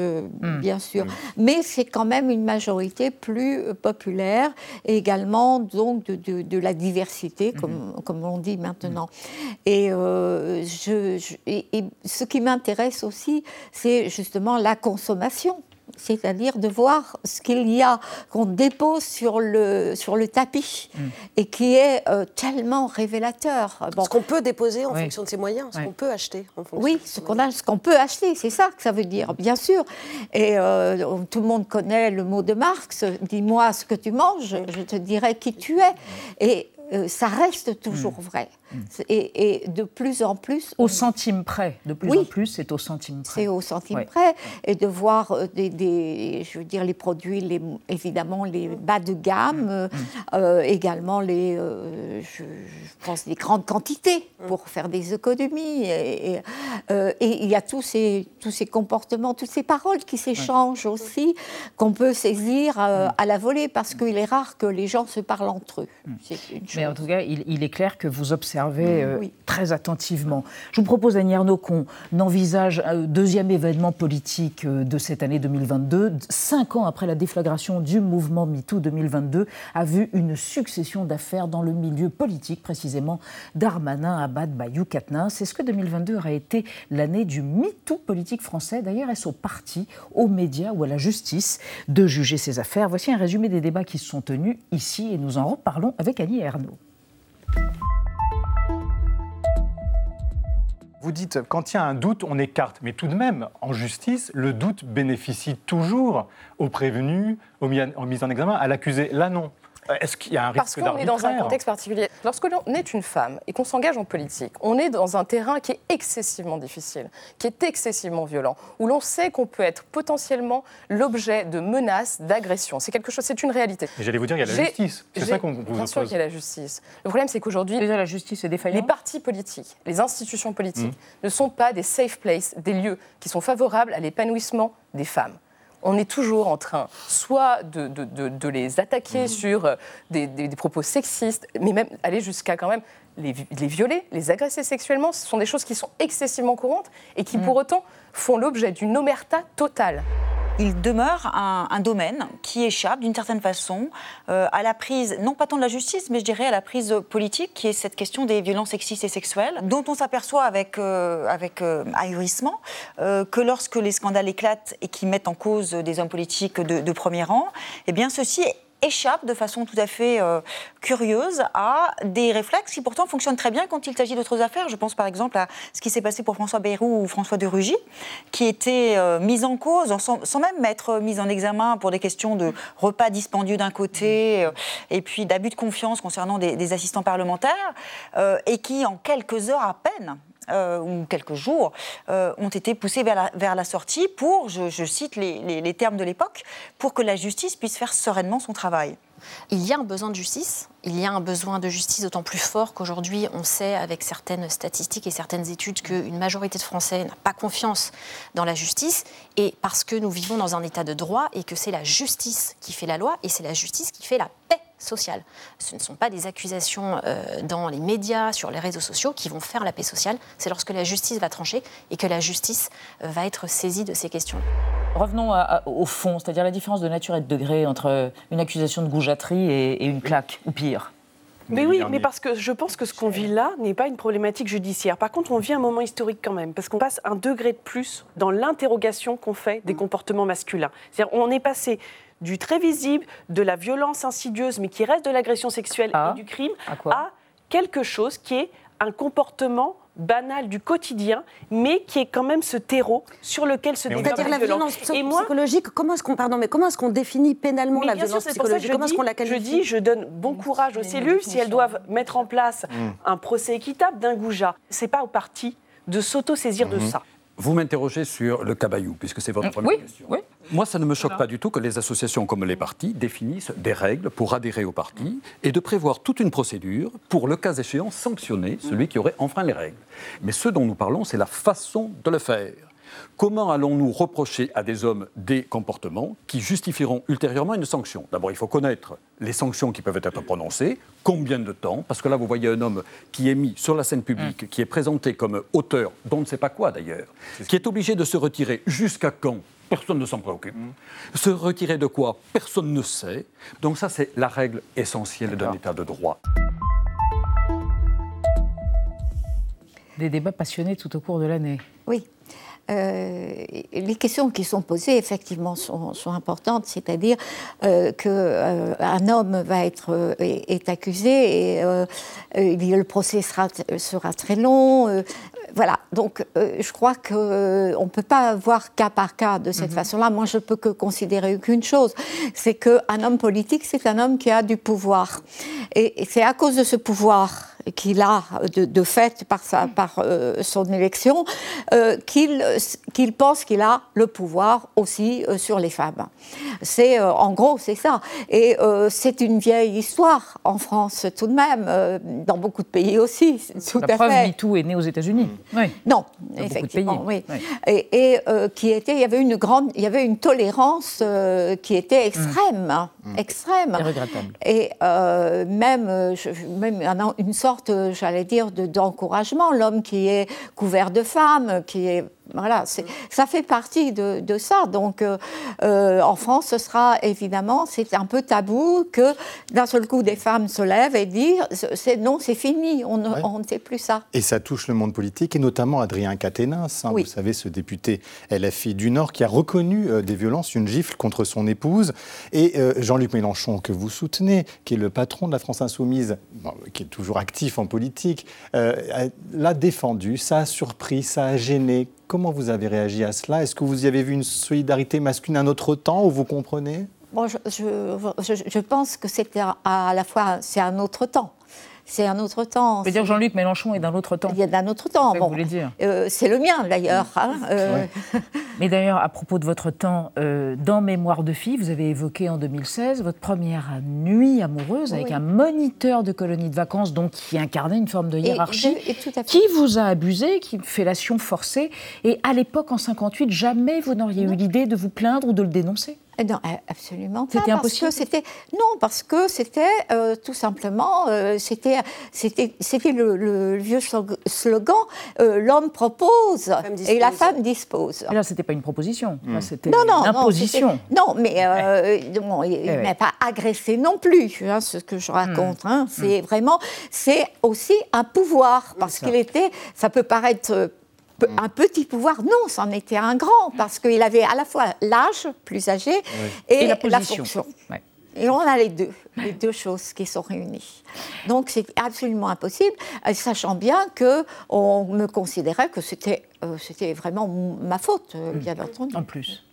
bien sûr. Mais c'est quand même une majorité plus populaire, et également donc de, de, la diversité, comme, comme on dit maintenant. Et, je, et ce qui m'intéresse aussi, c'est justement la consommation c'est-à-dire de voir ce qu'il y a qu'on dépose sur le, sur le tapis mm. et qui est euh, tellement révélateur. Ce qu'on peut déposer en fonction de ses moyens, ce qu'on peut acheter. En oui, ce qu'on a, ce qu'on peut acheter, c'est ça que ça veut dire, bien sûr. Et euh, tout le monde connaît le mot de Marx. Dis-moi ce que tu manges, je te dirai qui tu es. Et euh, ça reste toujours mm. vrai. Mm. Et, de plus en plus. Au centime près, de plus en plus, c'est au centime près. C'est au centime près. Et de voir euh, des, je veux dire, les produits, les, évidemment, les bas de gamme, mm. euh, également les, je, pense, des grandes quantités pour faire des économies. Et, il y a tous ces, tous ces comportements, toutes ces paroles qui s'échangent aussi, qu'on peut saisir à la volée, parce qu'il est rare que les gens se parlent entre eux. Une chose mais en tout cas, il, est clair que vous observez euh, très attentivement. Je vous propose, Annie Arnaud, qu'on envisage un deuxième événement politique euh, de cette année 2022. Cinq ans après la déflagration du mouvement MeToo 2022, a vu une succession d'affaires dans le milieu politique, précisément Darmanin, Abad, Bayou, Katnin. C'est ce que 2022 aurait été l'année du MeToo politique français? D'ailleurs, est-ce au parti, aux médias ou à la justice de juger ces affaires? Voici un résumé des débats qui se sont tenus ici et nous en reparlons avec Annie Arnaud. Vous dites, quand il y a un doute, on écarte. Mais tout de même, en justice, le doute bénéficie toujours au prévenu, aux mis en examen, à l'accusé. Là, non. Euh, est-ce qu'il y a un risque Parce qu'on est dans un contexte particulier. Lorsque l'on est une femme et qu'on s'engage en politique, on est dans un terrain qui est excessivement difficile, qui est excessivement violent, où l'on sait qu'on peut être potentiellement l'objet de menaces, d'agressions. C'est quelque chose, c'est une réalité. J'allais vous dire, il y a la justice. C'est ça qu'on vous Bien sûr qu'il y a la justice. Le problème, c'est qu'aujourd'hui, déjà la justice est défaillante. Les partis politiques, les institutions politiques, mmh. ne sont pas des safe places, des lieux qui sont favorables à l'épanouissement des femmes on est toujours en train soit de, les attaquer mmh. sur euh, des, propos sexistes, mais même aller jusqu'à quand même les, violer, les agresser sexuellement. Ce sont des choses qui sont excessivement courantes et qui mmh. pour autant font l'objet d'une omerta totale il demeure un, domaine qui échappe d'une certaine façon euh, à la prise, non pas tant de la justice, mais je dirais à la prise politique, qui est cette question des violences sexistes et sexuelles, dont on s'aperçoit avec, euh, euh, ahurissement que lorsque les scandales éclatent et qui mettent en cause des hommes politiques de, de premier rang, eh bien ceci échappe de façon tout à fait euh, curieuse à des réflexes qui pourtant fonctionnent très bien quand il s'agit d'autres affaires. Je pense par exemple à ce qui s'est passé pour François Bayrou ou François de Rugy, qui étaient euh, mis en cause sans, même être mis en examen pour des questions de repas dispendieux d'un côté euh, et puis d'abus de confiance concernant des, assistants parlementaires, et qui en quelques heures à peine ou quelques jours, ont été poussés vers la, vers la sortie pour, je, cite les, les termes de l'époque, pour que la justice puisse faire sereinement son travail. Il y a un besoin de justice. Il y a un besoin de justice d'autant plus fort qu'aujourd'hui, on sait avec certaines statistiques et certaines études qu'une majorité de Français n'a pas confiance dans la justice. Et parce que nous vivons dans un état de droit et que c'est la justice qui fait la loi et c'est la justice qui fait la paix sociale. Ce ne sont pas des accusations euh, dans les médias, sur les réseaux sociaux qui vont faire la paix sociale. C'est lorsque la justice va trancher et que la justice euh, va être saisie de ces questions. Revenons au fond, c'est-à-dire la différence de nature et de degré entre une accusation de goujaterie et, une claque, ou pire. Mais oui, mais parce que je pense que ce qu'on vit là n'est pas une problématique judiciaire. Par contre, on vit un moment historique quand même, parce qu'on passe un degré de plus dans l'interrogation qu'on fait des comportements masculins. C'est-à-dire, on est passé du très visible, de la violence insidieuse, mais qui reste de l'agression sexuelle et du crime, à quelque chose qui est un comportement banal du quotidien, mais qui est quand même ce terreau sur lequel se développe C'est-à-dire la violence psychologique. Comment est-ce qu'on pardon, mais comment est-ce qu'on définit pénalement la violence psychologique? Comment est-ce qu'on la qualifie? Je dis, je donne bon courage aux cellules si elles doivent mettre en place mm. un procès équitable d'un goujat. C'est pas au parti de s'auto-saisir de mm-hmm. ça. Vous m'interrogez sur le cabayou, puisque c'est votre mm. première question. Oui. Moi, ça ne me choque pas du tout que les associations comme les partis définissent des règles pour adhérer au parti et de prévoir toute une procédure pour, le cas échéant, sanctionner celui qui aurait enfreint les règles. Mais ce dont nous parlons, c'est la façon de le faire. Comment allons-nous reprocher à des hommes des comportements qui justifieront ultérieurement une sanction? D'abord, il faut connaître les sanctions qui peuvent être prononcées, combien de temps, parce que là, vous voyez un homme qui est mis sur la scène publique, qui est présenté comme auteur d'on ne sait pas quoi d'ailleurs, qui est obligé de se retirer jusqu'à quand? Personne ne s'en préoccupe. Se retirer de quoi? Personne ne sait. Donc ça, c'est la règle essentielle d'un état de droit. Des débats passionnés tout au cours de l'année. Oui. Euh, les questions qui sont posées, effectivement, sont, importantes, c'est-à-dire euh, qu'un euh, homme va être est, accusé et le procès sera, sera très long. voilà, donc je crois qu'on ne peut pas voir cas par cas de cette mhm. façon-là. Moi, je peux que considérer qu'une chose, c'est qu'un homme politique, c'est un homme qui a du pouvoir. et c'est à cause de ce pouvoir qu'il a de, fait par, sa, par euh, son élection, euh, qu'il pense qu'il a le pouvoir aussi euh, sur les femmes. C'est en gros c'est ça. Et c'est une vieille histoire en France tout de même, dans beaucoup de pays aussi. Tout La preuve, MeToo est né aux États-Unis. Oui. Non, effectivement, oui. Et, qui était, il y avait une grande, il y avait une tolérance qui était extrême, hein, mmh. extrême. Et regrettable. Et même, même une sorte j'allais dire, d'encouragement. L'homme qui est couvert de femmes, qui est voilà, ça fait partie de, ça. Donc, euh, euh, en France, ce sera évidemment, c'est un peu tabou que d'un seul coup des femmes se lèvent et disent non, c'est fini, on ne, sait plus ça. Et ça touche le monde politique et notamment Adrien Quatennens, hein, vous savez, ce député LFI du Nord qui a reconnu euh, des violences, une gifle contre son épouse. Et Jean-Luc Mélenchon, que vous soutenez, qui est le patron de la France Insoumise, qui est toujours actif en politique, l'a défendu. Ça a surpris, ça a gêné. Comment vous avez réagi à cela? Est-ce que vous y avez vu une solidarité masculine à un autre temps ou vous comprenez? Bon, je, je, pense que c'était à la fois c'est un autre temps c'est un autre temps. cest dire Jean-Luc Mélenchon est d'un autre temps. Il y a d'un autre temps. Bon, vous dire. Euh, c'est le mien d'ailleurs. Hein, euh. Mais d'ailleurs, à propos de votre temps, euh, dans Mémoire de fille, vous avez évoqué en 2016 votre première nuit amoureuse avec un moniteur de colonie de vacances, donc qui incarnait une forme de hiérarchie, qui vous a abusé, qui fellation forcée. Et à l'époque, en 58, jamais vous n'auriez eu l'idée de vous plaindre ou de le dénoncer. Eh non, absolument pas. C'était impossible. C'était non, parce que c'était euh, tout simplement, euh, c'était c'était c'était le, vieux slogan euh, l'homme propose et la femme dispose. Mais là, c'était pas une proposition. Hmm. C'était une imposition. Non, mais bon, il eh n'est pas agressé non plus. Hein, ce que je raconte, hmm. hein. c'est hmm. vraiment, c'est aussi un pouvoir parce qu'il était. Ça peut paraître. Un petit pouvoir. Non, c'en était un grand, parce qu'il avait à la fois l'âge plus âgé et, la, fonction. Et on a les deux, les deux choses qui sont réunies. Donc c'est absolument impossible, euh, sachant bien que on me considérait que c'était euh, c'était vraiment ma faute, euh, bien entendu. En plus.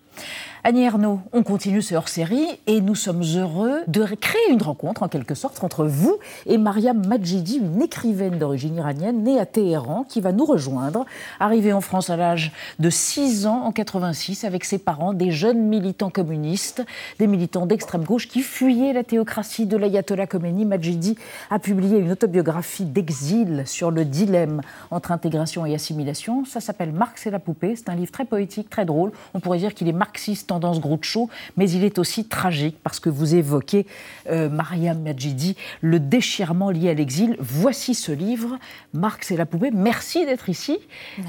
Annie Ernaux, on continue ce hors-série et nous sommes heureux de créer une rencontre en quelque sorte entre vous et Mariam Majidi, une écrivaine d'origine iranienne née à Téhéran qui va nous rejoindre, arrivée en France à l'âge de 6 ans en 86 avec ses parents, des jeunes militants communistes, des militants d'extrême gauche qui fuyaient la théocratie de l'ayatollah Khomeini. Majidi a publié une autobiographie d'exil sur le dilemme entre intégration et assimilation. Ça s'appelle Marx et la poupée. C'est un livre très poétique, très drôle. On pourrait dire qu'il est marxiste tendance Groucho, mais il est aussi tragique parce que vous évoquez, euh, Mariam Majidi, le déchirement lié à l'exil. Voici ce livre, Marx et la poupée. Merci d'être ici,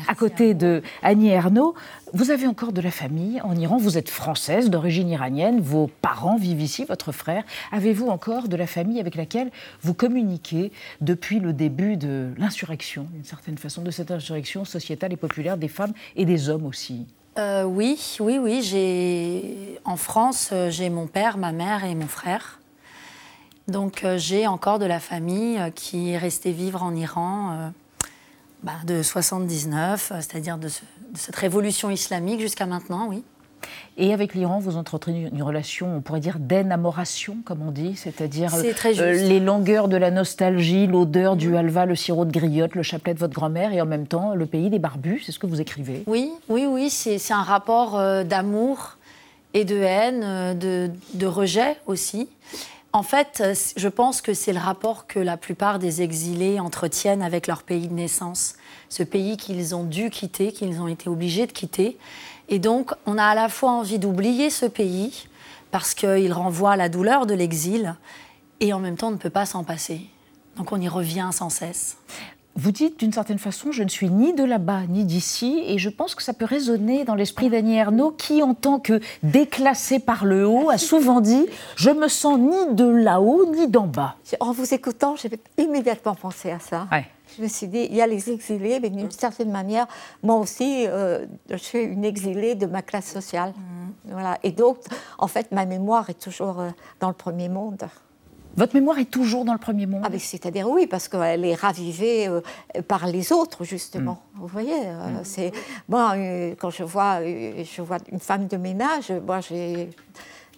à côté de Annie Ernaux. Vous avez encore de la famille en Iran, vous êtes française d'origine iranienne, vos parents vivent ici, votre frère. Avez-vous encore de la famille avec laquelle vous communiquez depuis le début de l'insurrection, d'une certaine façon, de cette insurrection sociétale et populaire des femmes et des hommes aussi? Euh, oui, oui, oui. J'ai en France, euh, j'ai mon père, ma mère et mon frère. Donc euh, j'ai encore de la famille qui est restée vivre en Iran bah, de 79, c'est-à-dire de, cette révolution islamique jusqu'à maintenant, oui. Et avec l'Iran, vous entretenez une relation, on pourrait dire, d'énamoration, comme on dit, c'est-à-dire euh, les longueurs de la nostalgie, l'odeur du halva, le sirop de griotte, le chapelet de votre grand-mère, et en même temps le pays des barbus, c'est ce que vous écrivez Oui, oui, oui, c'est un rapport euh, d'amour et de haine, euh, de, de, rejet aussi. En fait, je pense que c'est le rapport que la plupart des exilés entretiennent avec leur pays de naissance, ce pays qu'ils ont dû quitter, qu'ils ont été obligés de quitter. Et donc, on a à la fois envie d'oublier ce pays, parce qu'il renvoie à la douleur de l'exil, et en même temps, on ne peut pas s'en passer. Donc, on y revient sans cesse. Vous dites d'une certaine façon, je ne suis ni de là-bas ni d'ici, et je pense que ça peut résonner dans l'esprit d'Annie Ernaux, qui, en tant que déclassée par le haut, a souvent dit Je me sens ni de là-haut ni d'en bas. En vous écoutant, j'ai immédiatement pensé à ça je me suis dit, il y a les exilés, mais d'une certaine manière, moi aussi, euh, je suis une exilée de ma classe sociale. Mm. Voilà. Et donc, en fait, ma mémoire est toujours euh, dans le premier monde. Votre mémoire est toujours dans le premier monde? Ah, C'est-à-dire oui, parce qu'elle est ravivée euh, par les autres, justement. Mm. Vous voyez, mm. c'est moi quand je vois, je vois une femme de ménage, moi j'ai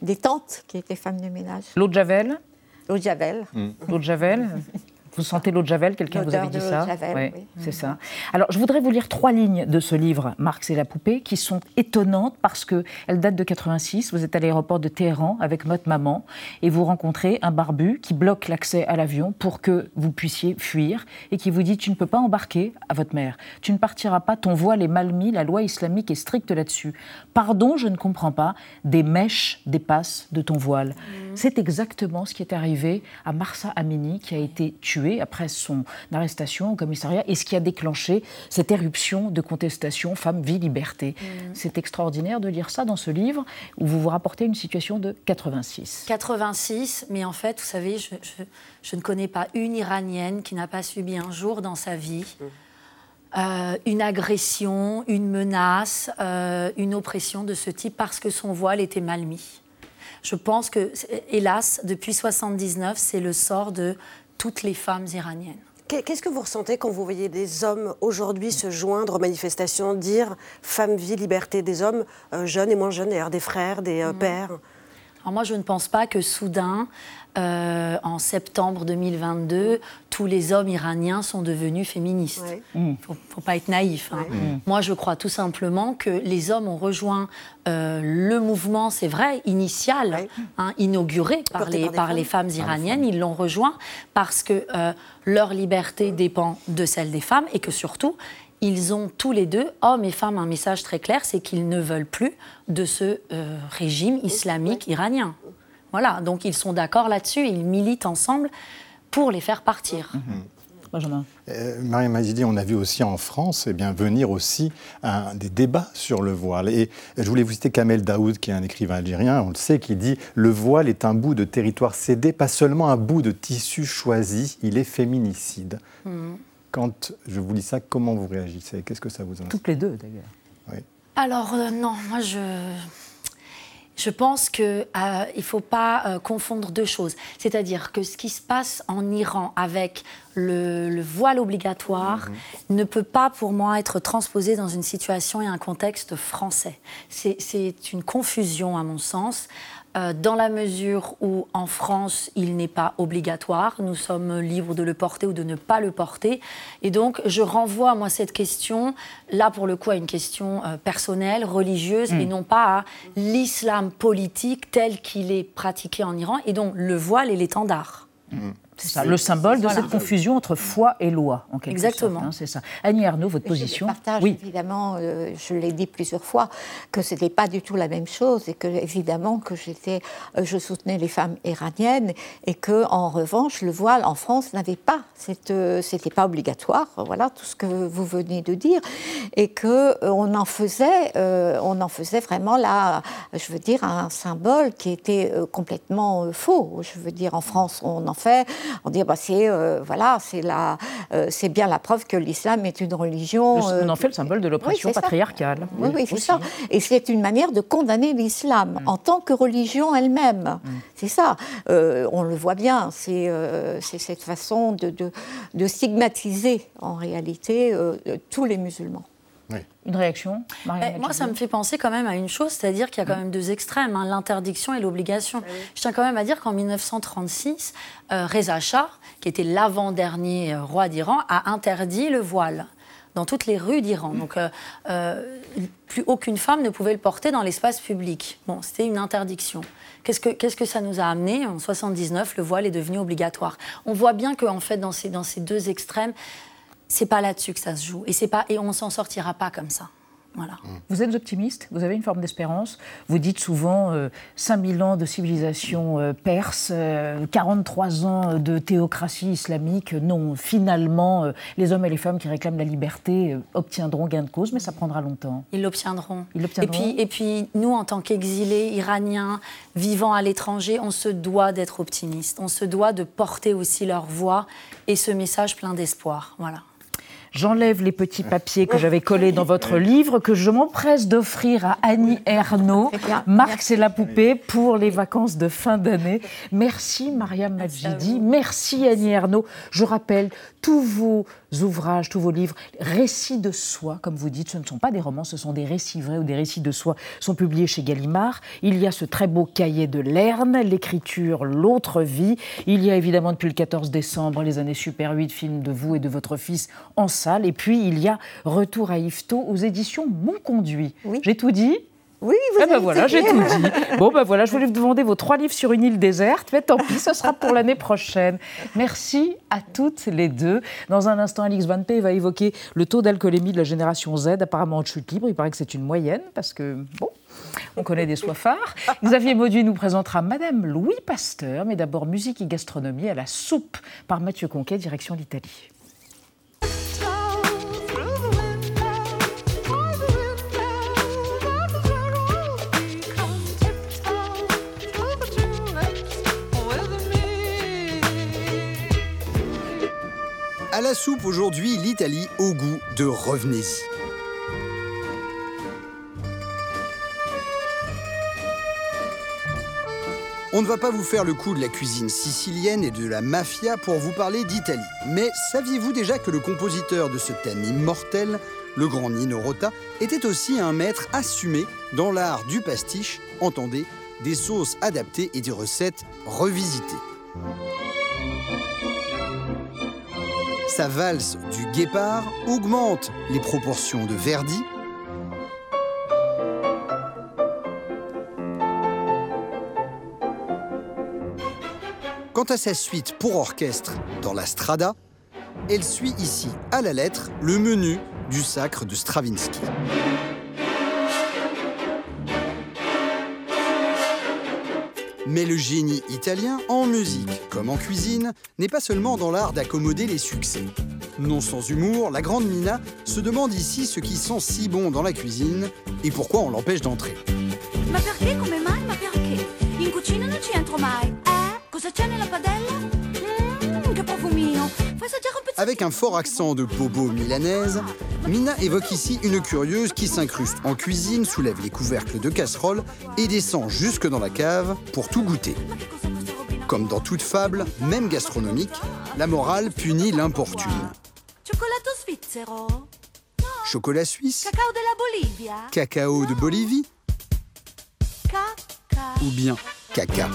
des tantes qui étaient femmes de ménage. L'eau de Javel? L'eau de Javel. L'eau de Javel? *laughs* Vous sentez l'eau de Javel Quelqu'un vous avait dit ça Javel, oui. C'est ça. Alors, je voudrais vous lire trois lignes de ce livre, Marx et la poupée, qui sont étonnantes parce qu'elles datent de 86. Vous êtes à l'aéroport de Téhéran avec votre maman et vous rencontrez un barbu qui bloque l'accès à l'avion pour que vous puissiez fuir et qui vous dit Tu ne peux pas embarquer à votre mère. Tu ne partiras pas, ton voile est mal mis, la loi islamique est stricte là-dessus. Pardon, je ne comprends pas. Des mèches dépassent de ton voile. Mmh. C'est exactement ce qui est arrivé à Marsa Amini qui a été tué après son arrestation au commissariat et ce qui a déclenché cette éruption de contestation femme-vie, liberté. Mm. C'est extraordinaire de lire ça dans ce livre où vous vous rapportez une situation de 86. 86, mais en fait, vous savez, je, ne connais pas une Iranienne qui n'a pas subi un jour dans sa vie. Mm. Euh, une agression, une menace, euh, une oppression de ce type parce que son voile était mal mis. Je pense que, hélas, depuis 79, c'est le sort de toutes les femmes iraniennes. Qu'est-ce que vous ressentez quand vous voyez des hommes aujourd'hui se joindre aux manifestations, dire femme, vie, liberté des hommes, euh, jeunes et moins jeunes, d'ailleurs des frères, des euh, pères alors moi, je ne pense pas que soudain, euh, en septembre 2022, tous les hommes iraniens sont devenus féministes. Il ne faut, pas être naïf. Hein. Moi, je crois tout simplement que les hommes ont rejoint euh, le mouvement, c'est vrai, initial, hein, inauguré par les, par les femmes iraniennes. Ils l'ont rejoint parce que euh, leur liberté dépend de celle des femmes et que surtout, ils ont tous les deux, hommes et femmes, un message très clair, c'est qu'ils ne veulent plus de ce régime islamique iranien. Voilà, donc ils sont d'accord là-dessus, ils militent ensemble pour les faire partir. Mhm. Euh, Marie Mazidi, on a vu aussi en France eh bien, venir aussi des débats sur le voile. Et je voulais vous citer Kamel Daoud, qui est un écrivain algérien, on le sait, qui dit Le voile est un bout de territoire cédé, pas seulement un bout de tissu choisi, il est féminicide. Mhm. Quand je vous lis ça, comment vous réagissez? Qu'est-ce que ça vous inspire? Toutes les deux, d'ailleurs. Oui. Alors, euh, non, moi, je Je pense qu'il euh, ne faut pas euh, confondre deux choses. C'est-à-dire que ce qui se passe en Iran avec le, voile obligatoire mhm. ne peut pas, pour moi, être transposé dans une situation et un contexte français. C'est une confusion, à mon sens. Euh, dans la mesure où en France, il n'est pas obligatoire, nous sommes libres de le porter ou de ne pas le porter. Et donc, je renvoie, moi, cette question, là, pour le coup, à une question euh, personnelle, religieuse, et mm. non pas à l'islam politique tel qu'il est pratiqué en Iran, et donc le voile et l'étendard. Mm. C'est le symbole de cette confusion entre foi et loi, en quelque Exactement. Hein, c'est ça. Annie Arnaud, votre position Je partage oui. évidemment, euh, je l'ai dit plusieurs fois, que ce n'était pas du tout la même chose et que évidemment que j'étais, euh, je soutenais les femmes iraniennes et que en revanche le voile en France n'avait pas, euh, c'était pas obligatoire, voilà tout ce que vous venez de dire, et que on en faisait, on en faisait vraiment là, je veux dire un symbole qui était complètement faux. Je veux dire en France on en fait on dit bah, c'est euh, voilà, c'est la, euh, c'est bien la preuve que l'islam est une religion. on en fait le symbole de l'oppression patriarcale. Oui, oui, c'est ça. Et c'est une manière de condamner l'islam mm. en tant que religion elle-même. Mm. C'est ça. Euh, on le voit bien. C'est cette façon de, de, stigmatiser en réalité tous les musulmans. Une réaction eh, Moi, ça me fait penser quand même à une chose, c'est-à-dire qu'il y a quand même deux extrêmes, hein, l'interdiction et l'obligation. Ah Je tiens quand même à dire qu'en 1936, euh, Reza Shah, qui était l'avant-dernier euh, roi d'Iran, a interdit le voile dans toutes les rues d'Iran. Donc, euh, plus aucune femme ne pouvait le porter dans l'espace public. Bon, c'était une interdiction. Qu'est-ce que, qu'est-ce que ça nous a amené? En 79, le voile est devenu obligatoire. On voit bien qu'en en fait, dans ces, dans ces deux extrêmes, c'est pas là-dessus que ça se joue. Et, c'est pas, et on s'en sortira pas comme ça. Voilà. Mmh. Vous êtes optimiste, vous avez une forme d'espérance. Vous dites souvent 5000 euh, ans de civilisation euh, perse, 43 euh, ans de théocratie islamique. Non, finalement, les hommes et les femmes qui réclament la liberté obtiendront gain de cause, mais ça prendra longtemps. Ils l'obtiendront. Ils l'obtiendront. Et puis, et puis, nous, en tant qu'exilés iraniens vivant à l'étranger, on se doit d'être optimistes. On se doit de porter aussi leur voix et ce message plein d'espoir. Voilà. J'enlève les petits papiers que j'avais collés dans votre livre, que je m'empresse d'offrir à Annie Ernaud. Marc, c'est la poupée pour les vacances de fin d'année. Merci Mariam Majidi. Merci Annie Ernaud. Je rappelle, tous vos ouvrages, tous vos livres, récits de soi, comme vous dites, ce ne sont pas des romans, ce sont des récits vrais ou des récits de soi, sont publiés chez Gallimard. Il y a ce très beau cahier de Lerne, l'écriture, l'autre vie. Il y a évidemment depuis le 14 décembre les années Super 8, film de vous et de votre fils en salle. Et puis il y a Retour à Yvetot aux éditions Mon Conduit. J'ai tout dit? Oui, vous ah ben voilà, j'ai tout dit. Bon ben voilà, je voulais vous demander vos trois livres sur une île déserte, mais tant pis, ce sera pour l'année prochaine. Merci à toutes les deux. Dans un instant, Alix Van P va évoquer le taux d'alcoolémie de la génération Z, apparemment en chute libre. Il paraît que c'est une moyenne, parce que, bon, on connaît des soifards. Xavier Mauduit nous présentera Madame Louis Pasteur, mais d'abord musique et gastronomie à la soupe par Mathieu Conquet, direction l'Italie. À la soupe aujourd'hui, l'Italie au goût de revenez-y. On ne va pas vous faire le coup de la cuisine sicilienne et de la mafia pour vous parler d'Italie. Mais saviez-vous déjà que le compositeur de ce thème immortel, le grand Nino Rota, était aussi un maître assumé dans l'art du pastiche, entendez, des sauces adaptées et des recettes revisitées. Sa valse du guépard augmente les proportions de Verdi. Quant à sa suite pour orchestre dans la Strada, elle suit ici à la lettre le menu du sacre de Stravinsky. Mais le génie italien, en musique comme en cuisine, n'est pas seulement dans l'art d'accommoder les succès. Non sans humour, la grande Nina se demande ici ce qui sent si bon dans la cuisine et pourquoi on l'empêche d'entrer. Ma ma. Eh? Cosa padella? Avec un fort accent de bobo milanaise, Mina évoque ici une curieuse qui s'incruste en cuisine, soulève les couvercles de casserole et descend jusque dans la cave pour tout goûter. Comme dans toute fable, même gastronomique, la morale punit l'importune. Chocolat suisse, Cacao della Bolivia. cacao de Bolivie Caca. ou bien caca.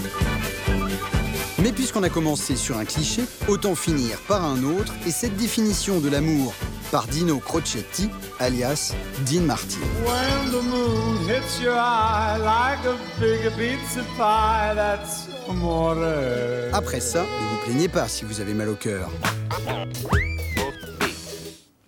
Mais puisqu'on a commencé sur un cliché, autant finir par un autre et cette définition de l'amour par Dino Crocetti, alias Dean Martin. When the moon hits your eye like a big pizza pie, that's amore. Après ça, ne vous plaignez pas si vous avez mal au cœur.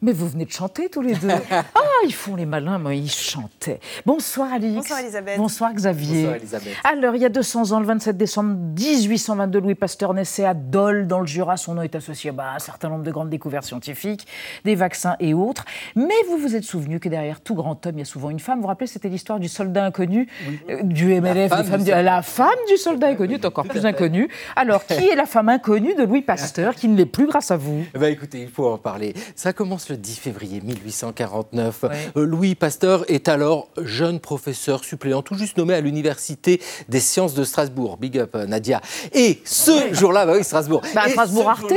Mais vous venez de chanter tous les deux. *laughs* Ah, ils font les malins, mais ils chantaient. Bonsoir Alix. Bonsoir, Elisabeth. Bonsoir Xavier. Bonsoir, Elisabeth. Alors, il y a 200 ans, le 27 décembre 1822, Louis Pasteur naissait à Dole, dans le Jura. Son nom est associé bah, à un certain nombre de grandes découvertes scientifiques, des vaccins et autres. Mais vous vous êtes souvenu que derrière tout grand homme, il y a souvent une femme. Vous vous rappelez, c'était l'histoire du soldat inconnu, euh, du MLF. femme du la femme du soldat inconnu est encore plus inconnue. Alors, qui est la femme inconnue de Louis Pasteur, qui ne l'est plus grâce à vous? Eh ben, écoutez, il faut en parler. Ça commence le 10 février 1849. Euh, Louis Pasteur est alors jeune professeur suppléant, tout juste nommé à l'Université des sciences de Strasbourg. Big up, euh, Nadia. Et ce jour-là, bah oui, Strasbourg. Bah, Et Strasbourg, Arte.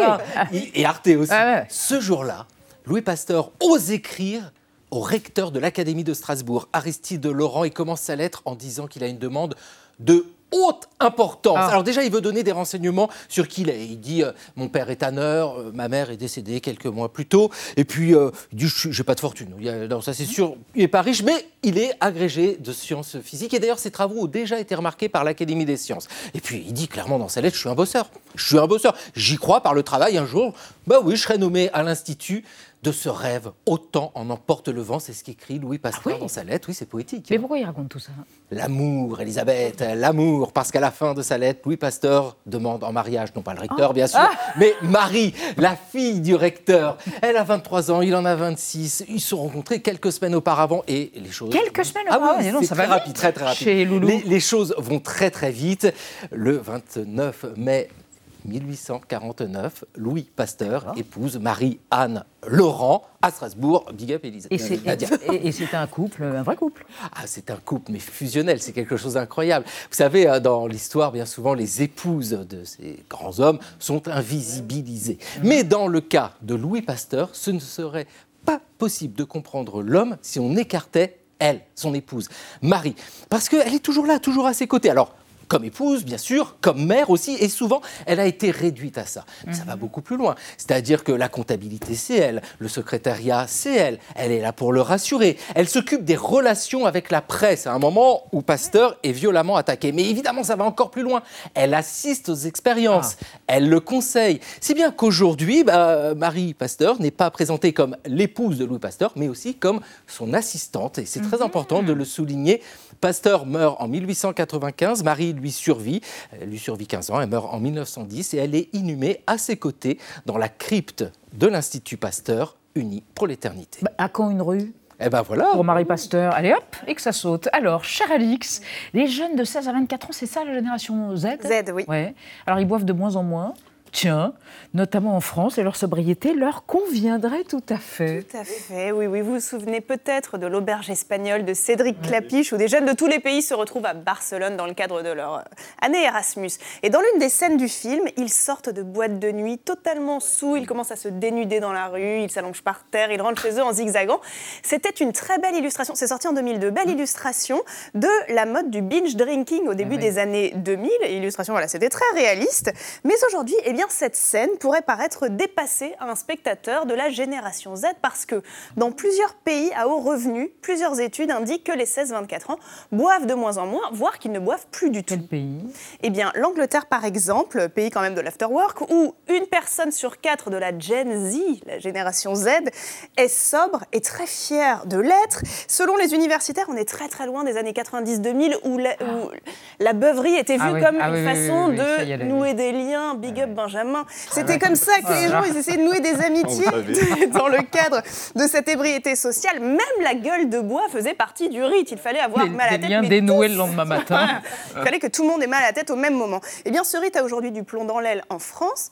Et Arte aussi. Ah ouais. Ce jour-là, Louis Pasteur ose écrire au recteur de l'Académie de Strasbourg, Aristide Laurent, et commence sa lettre en disant qu'il a une demande de haute importance. Ah. Alors déjà, il veut donner des renseignements sur qui il est. Il dit euh, mon père est tanneur, euh, ma mère est décédée quelques mois plus tôt, et puis euh, il dit Je- j'ai pas de fortune. Il a- non, ça c'est sûr, il est pas riche, mais il est agrégé de sciences physiques. Et d'ailleurs, ses travaux ont déjà été remarqués par l'Académie des sciences. Et puis il dit clairement dans sa lettre Je suis un bosseur. Je suis un bosseur. J'y crois par le travail. Un jour, bah oui, je serai nommé à l'institut. De ce rêve, autant en emporte le vent, c'est ce qu'écrit Louis Pasteur dans sa lettre. Oui, c'est poétique. Mais pourquoi il raconte tout ça? L'amour, Elisabeth, l'amour, parce qu'à la fin de sa lettre, Louis Pasteur demande en mariage, non pas le recteur, Ah. bien sûr, Ah. mais Marie, la fille du recteur. Elle a 23 ans, il en a 26. Ils se sont rencontrés quelques semaines auparavant et les choses. Quelques semaines Ah auparavant, oui, dis donc, c'est ça très va rapide, vite très très rapide. chez Loulou. Les, les choses vont très très vite. Le 29 mai 1849, Louis Pasteur épouse Marie-Anne Laurent à Strasbourg. Big up, Elisabeth. Et c'est Nadia. et- et c'est un couple, un vrai couple. Ah, c'est un couple, mais fusionnel, c'est quelque chose d'incroyable. Vous savez, euh, dans l'histoire, bien souvent, les épouses de ces grands hommes sont invisibilisées. Mais dans le cas de Louis Pasteur, ce ne serait pas possible de comprendre l'homme si on écartait elle, son épouse, Marie. Parce qu'elle est toujours là, toujours à ses côtés. Alors, comme épouse, bien sûr, comme mère aussi, et souvent, elle a été réduite à ça. Mais ça va beaucoup plus loin. C'est-à-dire que la comptabilité, c'est elle, le secrétariat, c'est elle, elle est là pour le rassurer. Elle s'occupe des relations avec la presse, à un moment où Pasteur est violemment attaqué. Mais évidemment, ça va encore plus loin. Elle assiste aux expériences, elle le conseille. Si bien qu'aujourd'hui, bah, Marie Pasteur n'est pas présentée comme l'épouse de Louis Pasteur, mais aussi comme son assistante. Et c'est très important de le souligner. Pasteur meurt en 1895, Marie lui survit, elle lui survit 15 ans, elle meurt en 1910 et elle est inhumée à ses côtés dans la crypte de l'Institut Pasteur, uni pour l'éternité. Bah, à quand une rue? Eh ben voilà. Pour Marie Pasteur. Allez hop, et que ça saute. Alors, cher Alix, les jeunes de 16 à 24 ans, c'est ça la génération Z? Z, oui. Ouais. Alors, ils boivent de moins en moins. Tiens, notamment en France, et leur sobriété leur conviendrait tout à fait. Tout à fait, oui, oui. Vous vous souvenez peut-être de l'auberge espagnole de Cédric Clapiche, où des jeunes de tous les pays se retrouvent à Barcelone dans le cadre de leur euh, année Erasmus. Et dans l'une des scènes du film, ils sortent de boîte de nuit totalement sous, ils commencent à se dénuder dans la rue, ils s'allongent par terre, ils rentrent chez eux en zigzagant. C'était une très belle illustration, c'est sorti en 2002, belle illustration de la mode du binge drinking au début des années 2000. Et Illustration, voilà, c'était très réaliste. Mais aujourd'hui, eh bien, cette scène pourrait paraître dépassée à un spectateur de la génération Z parce que dans plusieurs pays à haut revenu, plusieurs études indiquent que les 16-24 ans boivent de moins en moins, voire qu'ils ne boivent plus du tout. Quel pays? Eh bien, l'Angleterre, par exemple, pays quand même de l'afterwork, où une personne sur quatre de la Gen Z, la génération Z, est sobre et très fière de l'être. Selon les universitaires, on est très très loin des années 90-2000 où, la, où la beuverie était vue Ah oui, comme ah une oui, façon oui, de nouer des liens. Big up Benjamin. C'était ouais. comme ça que les Ah, gens ils essayaient de nouer des *laughs* amitiés *laughs* dans le cadre de cette ébriété sociale. Même la gueule de bois faisait partie du rite. Il fallait avoir Des, mal à la tête. liens mais dénoués tous. le lendemain *laughs* matin. Il fallait que tout le monde ait mal à la tête au même moment. Eh bien, ce rite a aujourd'hui du plomb dans l'aile en France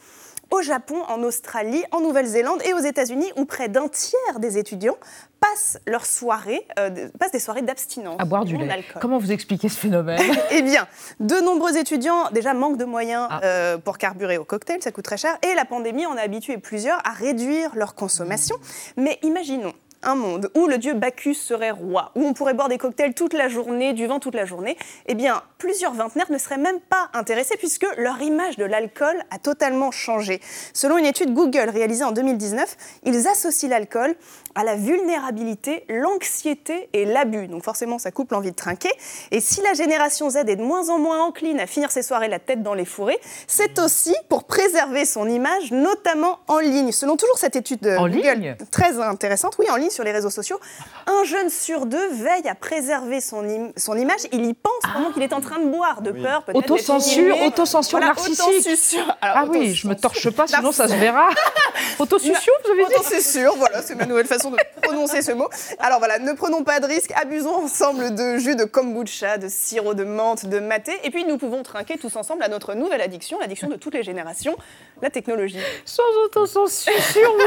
au Japon, en Australie, en Nouvelle-Zélande et aux États-Unis, où près d'un tiers des étudiants passent leur soirée, euh, passent des soirées d'abstinence. À boire du lait. Comment vous expliquez ce phénomène? *laughs* Eh bien, de nombreux étudiants déjà manquent de moyens ah. euh, pour carburer au cocktail, ça coûte très cher, et la pandémie en a habitué plusieurs à réduire leur consommation. Mais imaginons un monde où le dieu Bacchus serait roi, où on pourrait boire des cocktails toute la journée, du vin toute la journée, eh bien, plusieurs vingtenaires ne seraient même pas intéressés puisque leur image de l'alcool a totalement changé. Selon une étude Google réalisée en 2019, ils associent l'alcool à la vulnérabilité, l'anxiété et l'abus. Donc forcément, ça coupe l'envie de trinquer. Et si la génération Z est de moins en moins encline à finir ses soirées la tête dans les fourrés, c'est aussi pour préserver son image, notamment en ligne. Selon toujours cette étude de Google, très intéressante, oui, en ligne sur les réseaux sociaux, un jeune sur deux veille à préserver son, son image. Il y pense pendant qu'il est en train de boire, de peur, peut-être. Autocensure, autocensure narcissique. ah oui, je me torche pas, sinon ça se verra. *laughs* Autosuccion, vous avez dit Autosuccion, voilà, c'est ma nouvelle façon de prononcer ce mot. Alors voilà, ne prenons pas de risques, abusons ensemble de jus de kombucha, de sirop de menthe, de maté, et puis nous pouvons trinquer tous ensemble à notre nouvelle addiction, l'addiction de toutes les générations, la technologie. Sans autocensure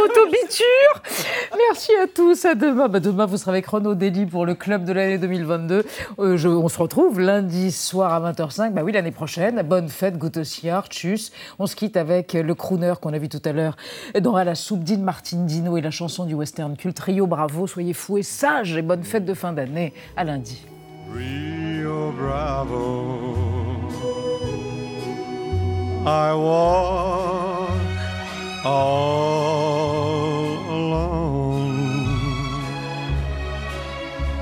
autobiture Merci à tous, à demain. Bah, demain, vous serez avec Renaud Dely pour le club de l'année 2022. Euh, on se retrouve lundi soir à 20h05, bah oui, l'année prochaine. Bonne fête, Goutessiard, tchuss. On se quitte avec le crooner qu'on a vu tout à l'heure dans la soupe, Dean Martin Dino et la chanson du western culte Rio Bravo. Soyez fous et sages et bonne fête de fin d'année. À lundi. Rio Bravo. I walk all